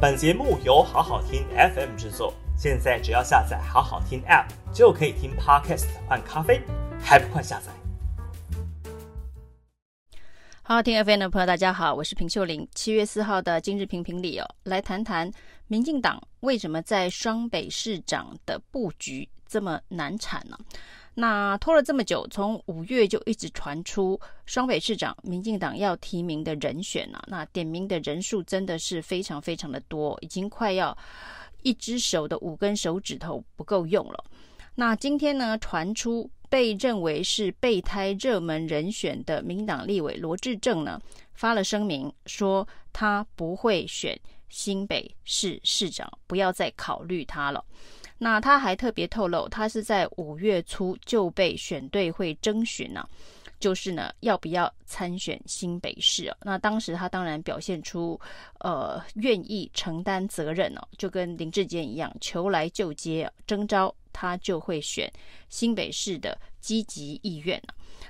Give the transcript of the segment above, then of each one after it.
本节目由好好听 FM 制作，现在只要下载好好听 App 就可以听 Podcast 换咖啡，还不快下载？好好听 FM 的朋友，大家好，我是平秀玲。七月四号的今日评评里哦，来谈谈民进党为什么在双北市长的布局这么难产呢？那拖了这么久，从五月就一直传出双北市长民进党要提名的人选了。那点名的人数真的是非常非常的多，已经快要一只手的五根手指头不够用了。那今天呢，传出被认为是备胎热门人选的民党立委罗志政呢，发了声明说他不会选新北市市长，不要再考虑他了。那他还特别透露，他是在五月初就被选对会征询呢，就是呢要不要参选新北市。那当时他当然表现出呃愿意承担责任哦，就跟林志坚一样，求来就接，征召他就会选新北市的积极意愿。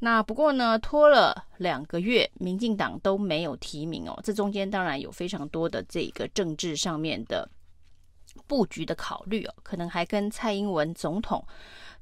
那不过呢，拖了两个月，民进党都没有提名哦，这中间当然有非常多的这个政治上面的。布局的考虑哦，可能还跟蔡英文总统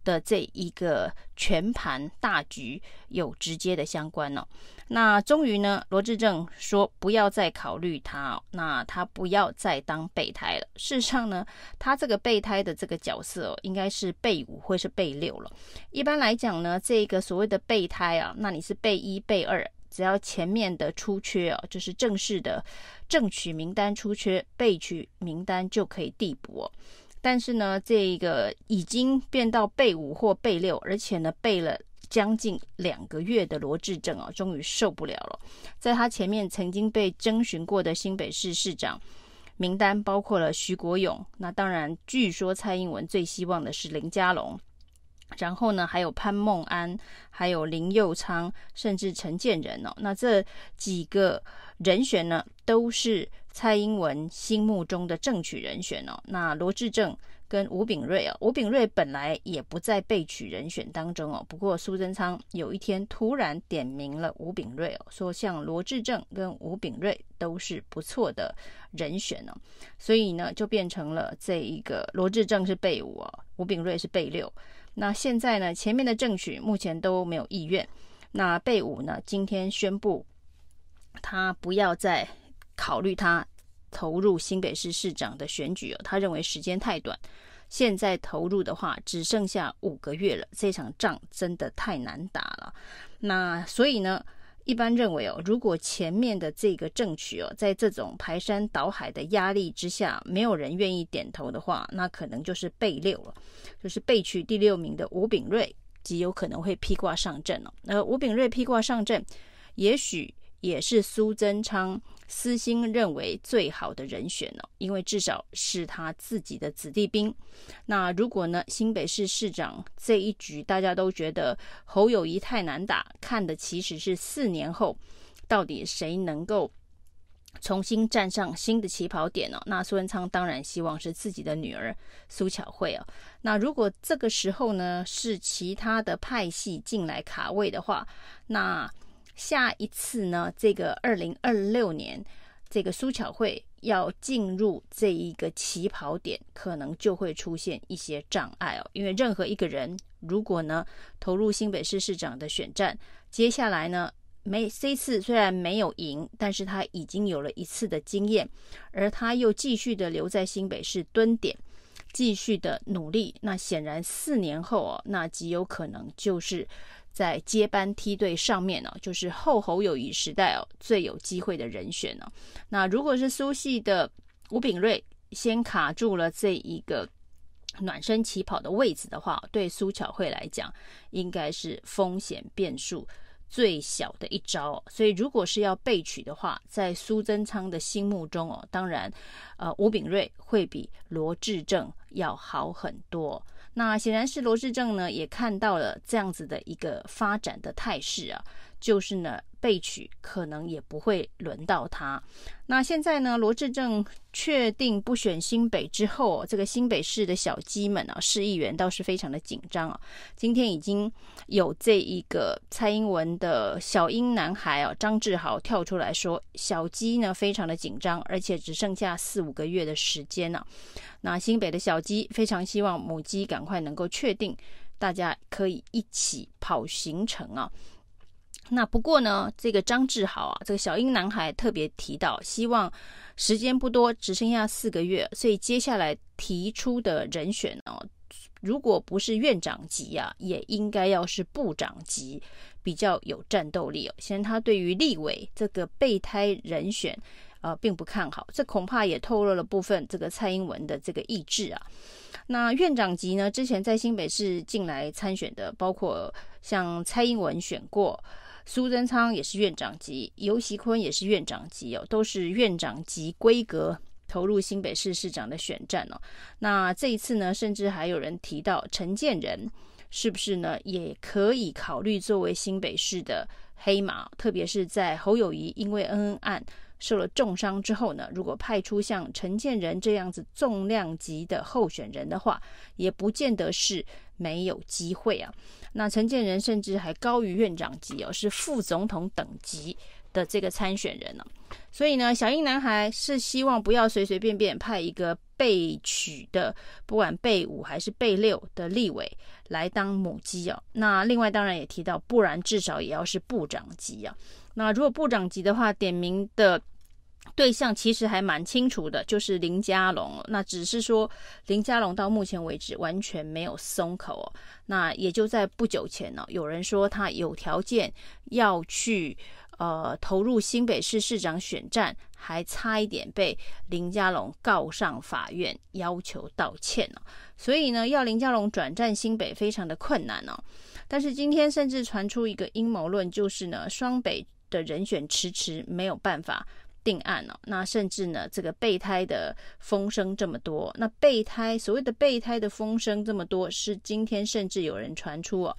的这一个全盘大局有直接的相关哦。那终于呢，罗志正说不要再考虑他哦，那他不要再当备胎了。事实上呢，他这个备胎的这个角色哦，应该是备五或是备六了。一般来讲呢，这个所谓的备胎啊，那你是备一、备二。只要前面的出缺哦，就是正式的正取名单出缺，备取名单就可以递补哦。但是呢，这个已经变到备五或备六，而且呢备了将近两个月的罗志政啊，终于受不了了。在他前面曾经被征询过的新北市市长名单，包括了徐国勇，那当然据说蔡英文最希望的是林佳龙。然后呢，还有潘孟安，还有林佑昌，甚至陈建仁哦。那这几个人选呢，都是蔡英文心目中的正取人选哦。那罗志政跟吴秉叡啊，吴秉叡本来也不在备取人选当中哦。不过苏贞昌有一天突然点名了吴秉叡哦，说像罗志政跟吴秉叡都是不错的人选哦。所以呢，就变成了这一个罗志政是备五哦，吴秉叡是备六。那现在呢，前面的争取目前都没有意愿。那贝武呢，今天宣布他不要再考虑他投入新北市市长的选举了。他认为时间太短，现在投入的话只剩下五个月了，这场仗真的太难打了。那所以呢，一般认为哦，如果前面的这个正取哦，在这种排山倒海的压力之下，没有人愿意点头的话，那可能就是被六了，就是被取第六名的吴炳瑞极有可能会披挂上阵了。而吴炳瑞披挂上阵，也许也是苏贞昌私心认为最好的人选了，因为至少是他自己的子弟兵。那如果呢，新北市市长这一局大家都觉得侯友谊太难打，看的其实是四年后到底谁能够重新站上新的起跑点呢？那苏贞昌当然希望是自己的女儿苏巧慧哦。那如果这个时候呢，是其他的派系进来卡位的话，那。下一次呢，这个二零二六年，这个苏巧慧要进入这一个起跑点，可能就会出现一些障碍哦。因为任何一个人如果呢投入新北市市长的选战，接下来呢没这一次虽然没有赢，但是他已经有了一次的经验，而他又继续的留在新北市蹲点，继续的努力，那显然四年后哦，那极有可能就是。在接班梯队上面呢，就是后侯友谊时代哦，最有机会的人选呢。那如果是苏系的吴秉瑞先卡住了这一个暖身起跑的位置的话，对苏巧慧来讲，应该是风险变数最小的一招。所以如果是要备取的话，在苏贞昌的心目中哦，当然，呃，吴秉瑞会比罗志政要好很多。那显然是罗志正呢，也看到了这样子的一个发展的态势啊，就是呢。被取可能也不会轮到他。那现在呢，罗志政确定不选新北之后，这个新北市的小鸡们啊，市议员倒是非常的紧张啊。今天已经有这一个蔡英文的小英男孩啊，张志豪跳出来说，小鸡呢非常的紧张，而且只剩下四五个月的时间了。那新北的小鸡非常希望母鸡赶快能够确定，大家可以一起跑行程啊。那不过呢，这个张志豪啊，这个小英男孩特别提到，希望时间不多，只剩下四个月，所以接下来提出的人选哦，如果不是院长级啊，也应该要是部长级，比较有战斗力哦。现在他对于立委这个备胎人选，呃，并不看好，这恐怕也透露了部分这个蔡英文的这个意志啊。那院长级呢，之前在新北市进来参选的，包括像蔡英文选过。苏贞昌也是院长级，游锡坤也是院长级哦，都是院长级规格投入新北市市长的选战哦。那这一次呢，甚至还有人提到陈建仁是不是呢，也可以考虑作为新北市的黑马，特别是在侯友宜因为恩恩案受了重伤之后呢，如果派出像陈建仁这样子重量级的候选人的话，也不见得是没有机会啊。那陈建仁甚至还高于院长级哦，是副总统等级的这个参选人呢。所以呢，小英男孩是希望不要随随便便派一个被取的，不管被五还是被六的立委来当母鸡哦。那另外当然也提到，不然至少也要是部长级啊。那如果部长级的话，点名的。对象其实还蛮清楚的，就是林佳龙。那只是说林佳龙到目前为止完全没有松口哦。那也就在不久前呢，有人说他有条件要去呃投入新北市市长选战，还差一点被林佳龙告上法院，要求道歉呢。所以呢，要林佳龙转战新北非常的困难呢。但是今天甚至传出一个阴谋论，就是呢双北的人选迟迟没有办法。定案哦，那甚至呢，这个备胎的风声这么多，那备胎所谓的备胎的风声这么多，是今天甚至有人传出哦，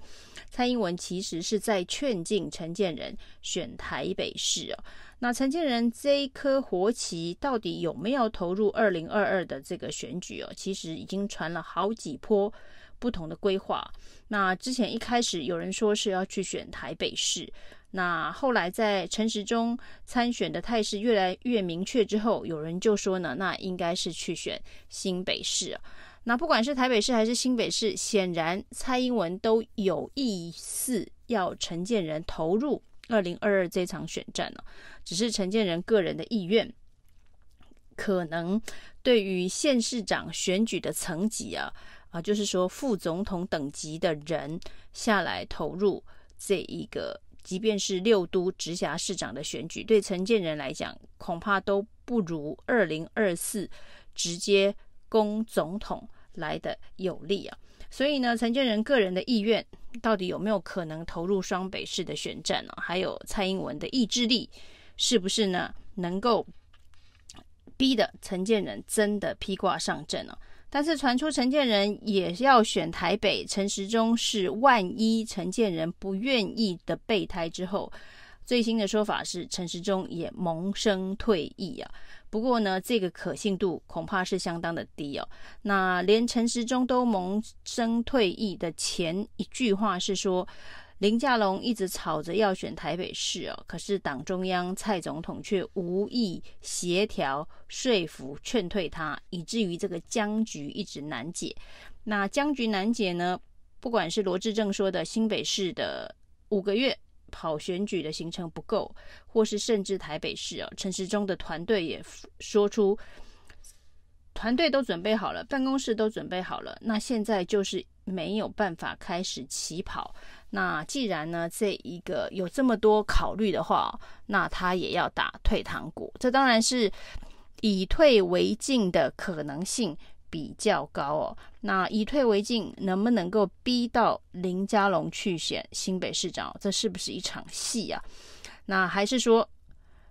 蔡英文其实是在劝进陈建仁选台北市哦。那陈建仁这一颗活棋到底有没有投入二零二二的这个选举哦？其实已经传了好几波不同的规划。那之前一开始有人说是要去选台北市。那后来在陈时中参选的态势越来越明确之后，有人就说呢，那应该是去选新北市啊。那不管是台北市还是新北市，显然蔡英文都有意思要陈建仁投入二零二二这场选战了。只是陈建仁个人的意愿，可能对于县市长选举的层级啊啊，就是说副总统等级的人下来投入这一个。即便是六都直辖市长的选举，对陈建仁来讲，恐怕都不如二零二四直接攻总统来的有利啊。所以呢，陈建仁个人的意愿到底有没有可能投入双北市的选战呢？还有蔡英文的意志力，是不是呢？能够逼得陈建仁真的披挂上阵呢？但是传出陈建仁也要选台北，陈时中是万一陈建仁不愿意的备胎之后，最新的说法是陈时中也萌生退役啊。不过呢，这个可信度恐怕是相当的低哦。那连陈时中都萌生退役的前一句话是说。林佳龙一直吵着要选台北市哦，可是党中央蔡总统却无意协调、说服、劝退他，以至于这个僵局一直难解。那僵局难解呢？不管是罗志正说的新北市的五个月跑选举的行程不够，或是甚至台北市哦，陈时中的团队也说出，团队都准备好了，办公室都准备好了，那现在就是没有办法开始起跑。那既然呢，这一个有这么多考虑的话，那他也要打退堂鼓。这当然是以退为进的可能性比较高哦。那以退为进，能不能够逼到林佳龙去选新北市长？这是不是一场戏啊？那还是说，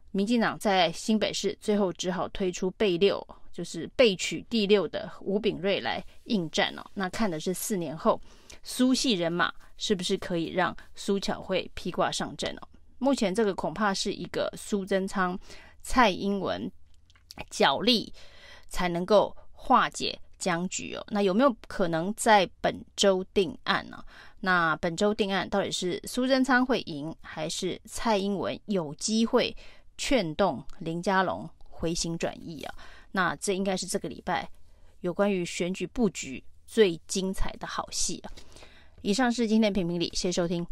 民进党在新北市最后只好推出备六，就是备取第六的吴秉叡来应战哦？那看的是四年后苏系人马。是不是可以让苏巧慧披挂上阵哦？目前这个恐怕是一个苏贞昌、蔡英文角力才能够化解僵局哦。那有没有可能在本周定案呢？那本周定案到底是苏贞昌会赢，还是蔡英文有机会劝动林佳龙回心转意啊？那这应该是这个礼拜有关于选举布局最精彩的好戏啊！以上是今天的评评理，谢谢收听。